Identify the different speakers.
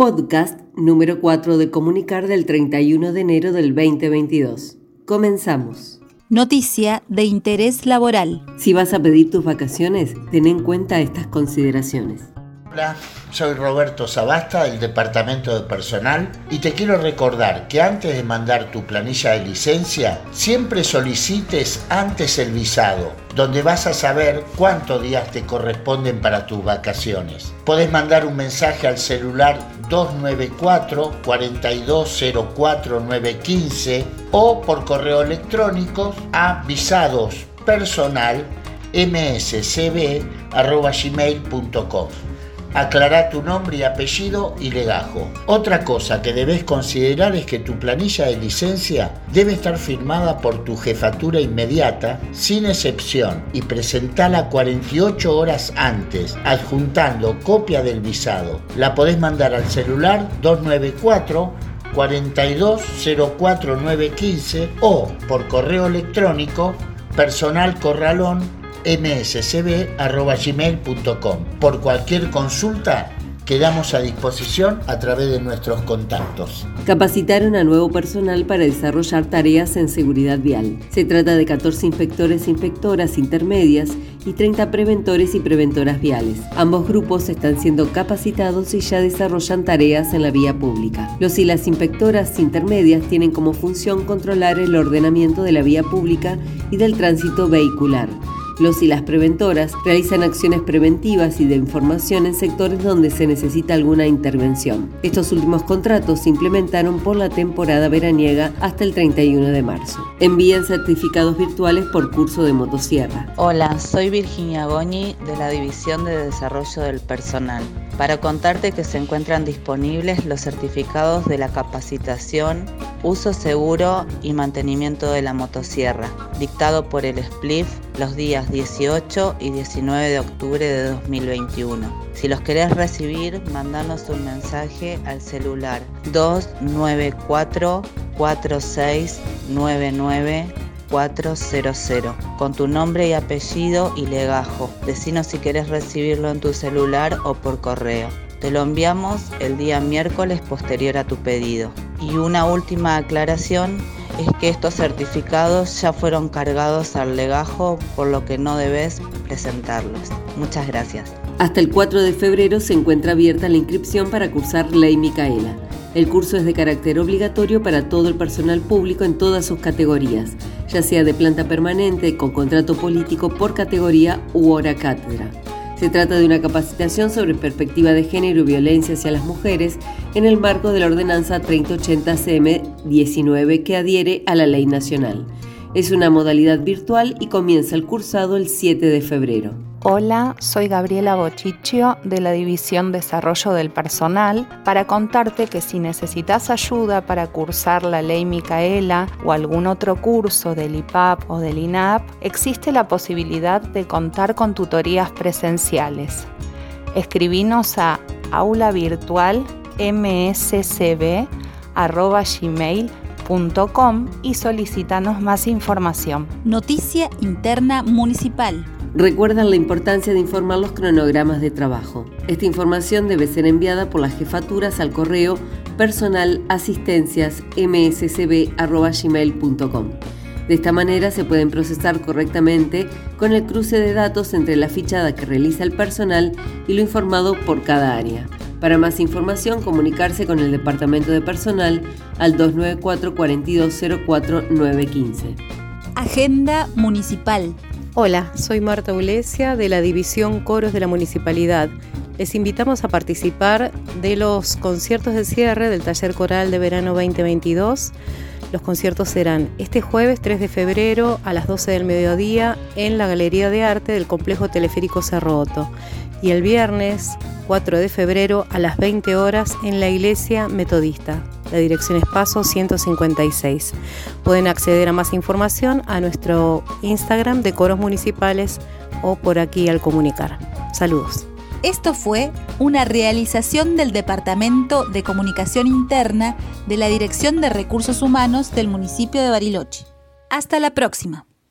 Speaker 1: podcast número 4 de Comunicar del 31 de enero del 2022. Comenzamos.
Speaker 2: Noticia de interés laboral.
Speaker 1: Si vas a pedir tus vacaciones, ten en cuenta estas consideraciones.
Speaker 3: Hola, soy Roberto Sabasta del Departamento de Personal y te quiero recordar que antes de mandar tu planilla de licencia, siempre solicites antes el visado, donde vas a saber cuántos días te corresponden para tus vacaciones. Podés mandar un mensaje al celular 294 4204 915 o por correo electrónico a visados personal mscb.gmail.com Aclará tu nombre y apellido y legajo. Otra cosa que debes considerar es que tu planilla de licencia debe estar firmada por tu jefatura inmediata, sin excepción, y presentala 48 horas antes, adjuntando copia del visado. La podés mandar al celular 294 4204915 o por correo electrónico personalcorralón mscb.gmail.com. Por cualquier consulta, quedamos a disposición a través de nuestros contactos.
Speaker 1: Capacitaron a nuevo personal para desarrollar tareas en seguridad vial. Se trata de 14 inspectores e inspectoras intermedias y 30 preventores y preventoras viales. Ambos grupos están siendo capacitados y ya desarrollan tareas en la vía pública. Los y las inspectoras intermedias tienen como función controlar el ordenamiento de la vía pública y del tránsito vehicular los y las preventoras realizan acciones preventivas y de información en sectores donde se necesita alguna intervención. Estos últimos contratos se implementaron por la temporada veraniega hasta el 31 de marzo. Envían certificados virtuales por curso de motosierra.
Speaker 4: Hola, soy Virginia Goñi de la División de Desarrollo del Personal para contarte que se encuentran disponibles los certificados de la capacitación, uso seguro y mantenimiento de la motosierra, dictado por el SPLIF los días 18 y 19 de octubre de 2021. Si los querés recibir, mandanos un mensaje al celular 294 4699 400 con tu nombre y apellido y legajo. Decinos si querés recibirlo en tu celular o por correo. Te lo enviamos el día miércoles posterior a tu pedido. Y una última aclaración es que estos certificados ya fueron cargados al legajo, por lo que no debes presentarlos. Muchas gracias.
Speaker 1: Hasta el 4 de febrero se encuentra abierta la inscripción para cursar Ley Micaela. El curso es de carácter obligatorio para todo el personal público en todas sus categorías, ya sea de planta permanente, con contrato político por categoría u hora cátedra. Se trata de una capacitación sobre perspectiva de género y violencia hacia las mujeres en el marco de la Ordenanza 3080 CM19 que adhiere a la ley nacional. Es una modalidad virtual y comienza el cursado el 7 de febrero.
Speaker 5: Hola, soy Gabriela Bochichio de la División Desarrollo del Personal para contarte que si necesitas ayuda para cursar la ley Micaela o algún otro curso del IPAP o del INAP, existe la posibilidad de contar con tutorías presenciales. Escribinos a aula y solicítanos más información.
Speaker 2: Noticia Interna Municipal
Speaker 1: recuerdan la importancia de informar los cronogramas de trabajo. Esta información debe ser enviada por las jefaturas al correo personal asistencias mscb.gmail.com. De esta manera se pueden procesar correctamente con el cruce de datos entre la fichada que realiza el personal y lo informado por cada área. Para más información, comunicarse con el Departamento de Personal al 294 4204 915.
Speaker 2: Agenda Municipal
Speaker 6: Hola, soy Marta Ulesia de la División Coros de la Municipalidad. Les invitamos a participar de los conciertos de cierre del Taller Coral de Verano 2022. Los conciertos serán este jueves 3 de febrero a las 12 del mediodía en la Galería de Arte del Complejo Teleférico Cerroto y el viernes 4 de febrero a las 20 horas en la Iglesia Metodista. La dirección es Paso 156. Pueden acceder a más información a nuestro Instagram de Coros Municipales o por aquí al comunicar. Saludos.
Speaker 2: Esto fue una realización del Departamento de Comunicación Interna de la Dirección de Recursos Humanos del municipio de Bariloche. Hasta la próxima.